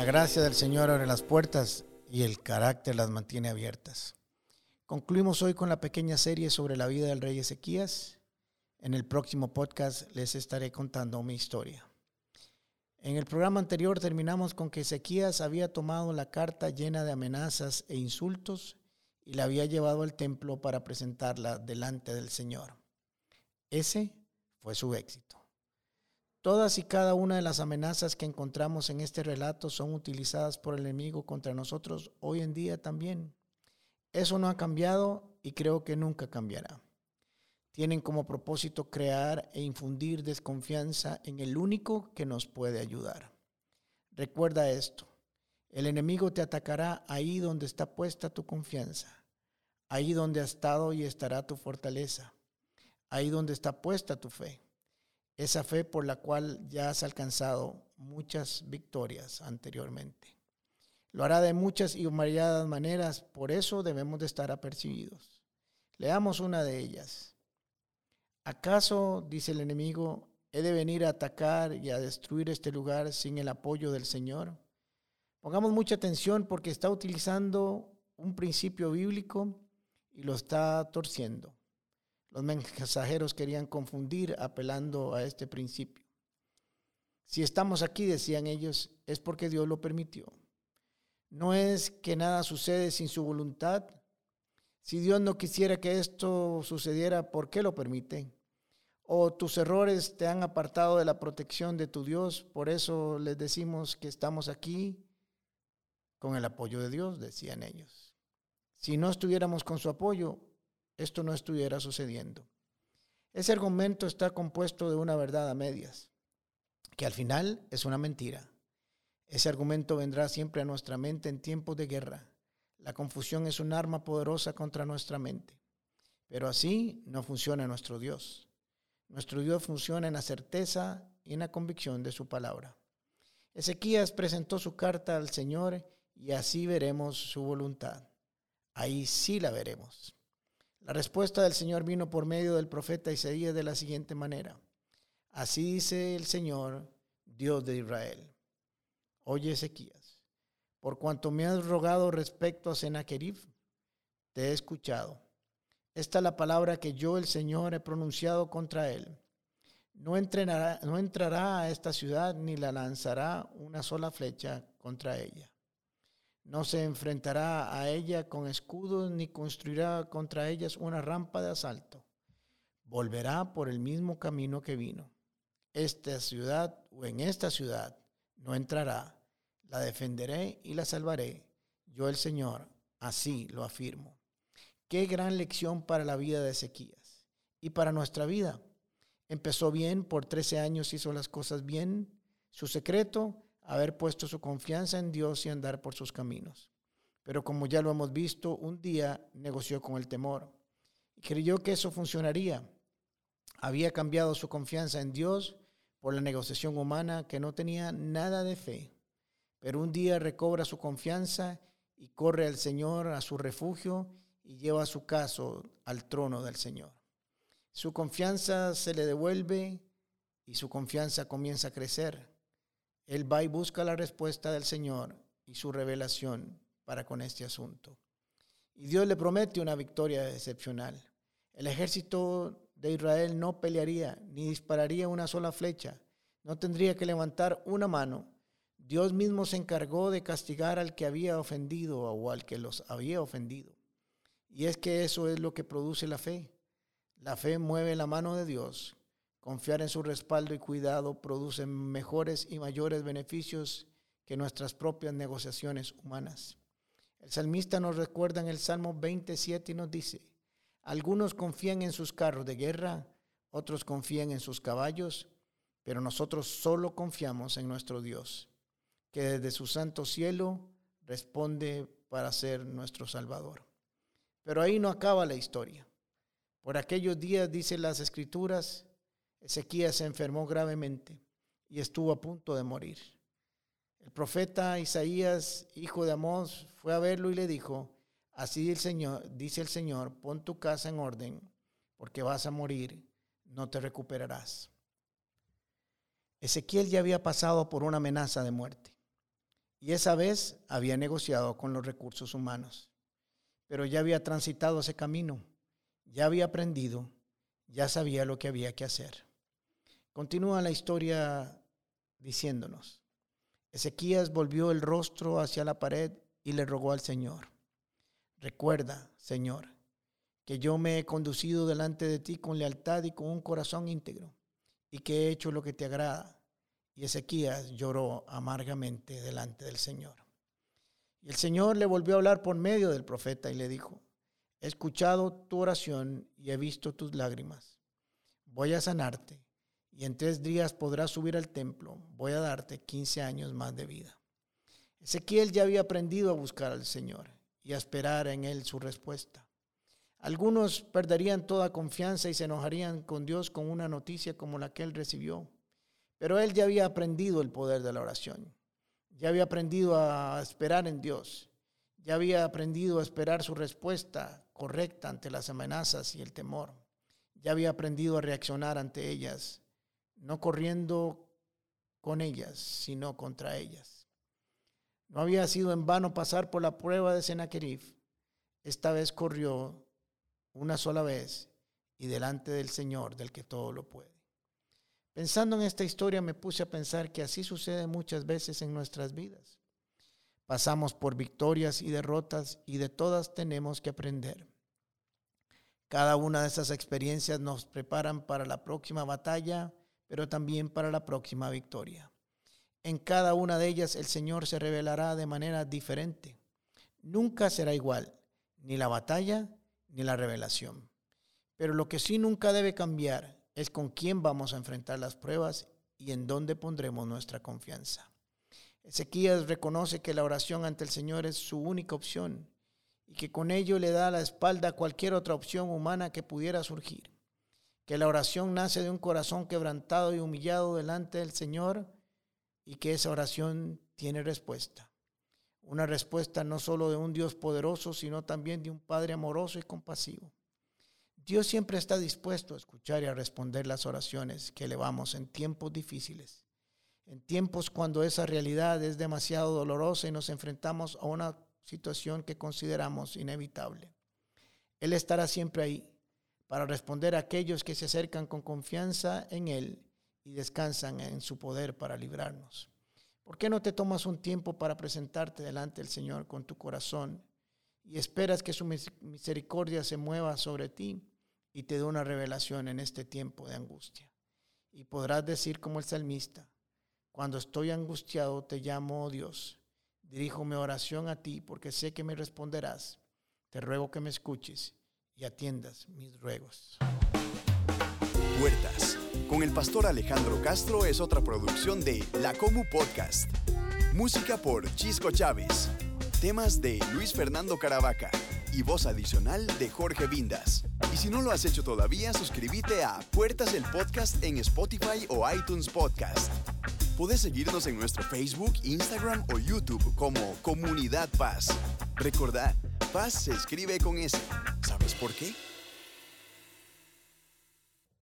La gracia del Señor abre las puertas y el carácter las mantiene abiertas. Concluimos hoy con la pequeña serie sobre la vida del rey Ezequías. En el próximo podcast les estaré contando mi historia. En el programa anterior terminamos con que Ezequías había tomado la carta llena de amenazas e insultos y la había llevado al templo para presentarla delante del Señor. Ese fue su éxito. Todas y cada una de las amenazas que encontramos en este relato son utilizadas por el enemigo contra nosotros hoy en día también. Eso no ha cambiado y creo que nunca cambiará. Tienen como propósito crear e infundir desconfianza en el único que nos puede ayudar. Recuerda esto, el enemigo te atacará ahí donde está puesta tu confianza, ahí donde ha estado y estará tu fortaleza, ahí donde está puesta tu fe esa fe por la cual ya has alcanzado muchas victorias anteriormente. Lo hará de muchas y variadas maneras, por eso debemos de estar apercibidos. Leamos una de ellas. ¿Acaso, dice el enemigo, he de venir a atacar y a destruir este lugar sin el apoyo del Señor? Pongamos mucha atención porque está utilizando un principio bíblico y lo está torciendo. Los mensajeros querían confundir apelando a este principio. Si estamos aquí, decían ellos, es porque Dios lo permitió. No es que nada sucede sin su voluntad. Si Dios no quisiera que esto sucediera, ¿por qué lo permite? O tus errores te han apartado de la protección de tu Dios, por eso les decimos que estamos aquí con el apoyo de Dios, decían ellos. Si no estuviéramos con su apoyo, esto no estuviera sucediendo. Ese argumento está compuesto de una verdad a medias, que al final es una mentira. Ese argumento vendrá siempre a nuestra mente en tiempos de guerra. La confusión es un arma poderosa contra nuestra mente. Pero así no funciona nuestro Dios. Nuestro Dios funciona en la certeza y en la convicción de su palabra. Ezequías presentó su carta al Señor y así veremos su voluntad. Ahí sí la veremos. La respuesta del Señor vino por medio del profeta Isaías de la siguiente manera. Así dice el Señor, Dios de Israel. Oye Ezequías, por cuanto me has rogado respecto a Sennacherib, te he escuchado. Esta es la palabra que yo, el Señor, he pronunciado contra él. No, entrenará, no entrará a esta ciudad ni la lanzará una sola flecha contra ella. No se enfrentará a ella con escudos ni construirá contra ellas una rampa de asalto. Volverá por el mismo camino que vino. Esta ciudad o en esta ciudad no entrará. La defenderé y la salvaré. Yo el Señor, así lo afirmo. Qué gran lección para la vida de Ezequías y para nuestra vida. Empezó bien, por 13 años hizo las cosas bien. Su secreto, haber puesto su confianza en Dios y andar por sus caminos. Pero como ya lo hemos visto, un día negoció con el temor y creyó que eso funcionaría. Había cambiado su confianza en Dios por la negociación humana que no tenía nada de fe. Pero un día recobra su confianza y corre al Señor a su refugio y lleva su caso al trono del Señor. Su confianza se le devuelve y su confianza comienza a crecer. Él va y busca la respuesta del Señor y su revelación para con este asunto. Y Dios le promete una victoria excepcional. El ejército de Israel no pelearía ni dispararía una sola flecha, no tendría que levantar una mano. Dios mismo se encargó de castigar al que había ofendido o al que los había ofendido. Y es que eso es lo que produce la fe. La fe mueve la mano de Dios Confiar en su respaldo y cuidado produce mejores y mayores beneficios que nuestras propias negociaciones humanas. El salmista nos recuerda en el Salmo 27 y nos dice, algunos confían en sus carros de guerra, otros confían en sus caballos, pero nosotros solo confiamos en nuestro Dios, que desde su santo cielo responde para ser nuestro Salvador. Pero ahí no acaba la historia. Por aquellos días, dice las Escrituras, Ezequías se enfermó gravemente y estuvo a punto de morir. El profeta Isaías, hijo de Amós, fue a verlo y le dijo, así el Señor, dice el Señor, pon tu casa en orden, porque vas a morir, no te recuperarás. Ezequiel ya había pasado por una amenaza de muerte. y esa vez había negociado con los recursos humanos. Pero ya había transitado ese camino, ya había aprendido, ya sabía lo que había que hacer. Continúa la historia diciéndonos, Ezequías volvió el rostro hacia la pared y le rogó al Señor, recuerda, Señor, que yo me he conducido delante de ti con lealtad y con un corazón íntegro, y que he hecho lo que te agrada. Y Ezequías lloró amargamente delante del Señor. Y el Señor le volvió a hablar por medio del profeta y le dijo, he escuchado tu oración y he visto tus lágrimas. Voy a sanarte y en tres días podrás subir al templo. Voy a darte 15 años más de vida. Ezequiel ya había aprendido a buscar al Señor y a esperar en Él su respuesta. Algunos perderían toda confianza y se enojarían con Dios con una noticia como la que él recibió. Pero él ya había aprendido el poder de la oración. Ya había aprendido a esperar en Dios. Ya había aprendido a esperar su respuesta correcta ante las amenazas y el temor. Ya había aprendido a reaccionar ante ellas, no corriendo con ellas, sino contra ellas. No había sido en vano pasar por la prueba de Sennacherib. Esta vez corrió una sola vez y delante del Señor, del que todo lo puede. Pensando en esta historia me puse a pensar que así sucede muchas veces en nuestras vidas. Pasamos por victorias y derrotas y de todas tenemos que aprender. Cada una de esas experiencias nos preparan para la próxima batalla, pero también para la próxima victoria. En cada una de ellas el Señor se revelará de manera diferente. Nunca será igual, ni la batalla ni la revelación. Pero lo que sí nunca debe cambiar es con quién vamos a enfrentar las pruebas y en dónde pondremos nuestra confianza. Ezequías reconoce que la oración ante el Señor es su única opción y que con ello le da la espalda a cualquier otra opción humana que pudiera surgir. Que la oración nace de un corazón quebrantado y humillado delante del Señor y que esa oración tiene respuesta. Una respuesta no solo de un Dios poderoso, sino también de un Padre amoroso y compasivo. Dios siempre está dispuesto a escuchar y a responder las oraciones que elevamos en tiempos difíciles, en tiempos cuando esa realidad es demasiado dolorosa y nos enfrentamos a una situación que consideramos inevitable. Él estará siempre ahí para responder a aquellos que se acercan con confianza en Él y descansan en su poder para librarnos. ¿Por qué no te tomas un tiempo para presentarte delante del Señor con tu corazón y esperas que su misericordia se mueva sobre ti y te dé una revelación en este tiempo de angustia? Y podrás decir como el salmista, cuando estoy angustiado te llamo, oh Dios, dirijo mi oración a ti porque sé que me responderás. Te ruego que me escuches y atiendas mis ruegos. Puertas con el pastor Alejandro Castro es otra producción de La Comu Podcast. Música por Chisco Chávez. Temas de Luis Fernando Caravaca y voz adicional de Jorge Vindas. Y si no lo has hecho todavía, suscríbete a Puertas el Podcast en Spotify o iTunes Podcast. Puedes seguirnos en nuestro Facebook, Instagram o YouTube como Comunidad Paz. Recordad, Paz se escribe con S. ¿Sabes por qué?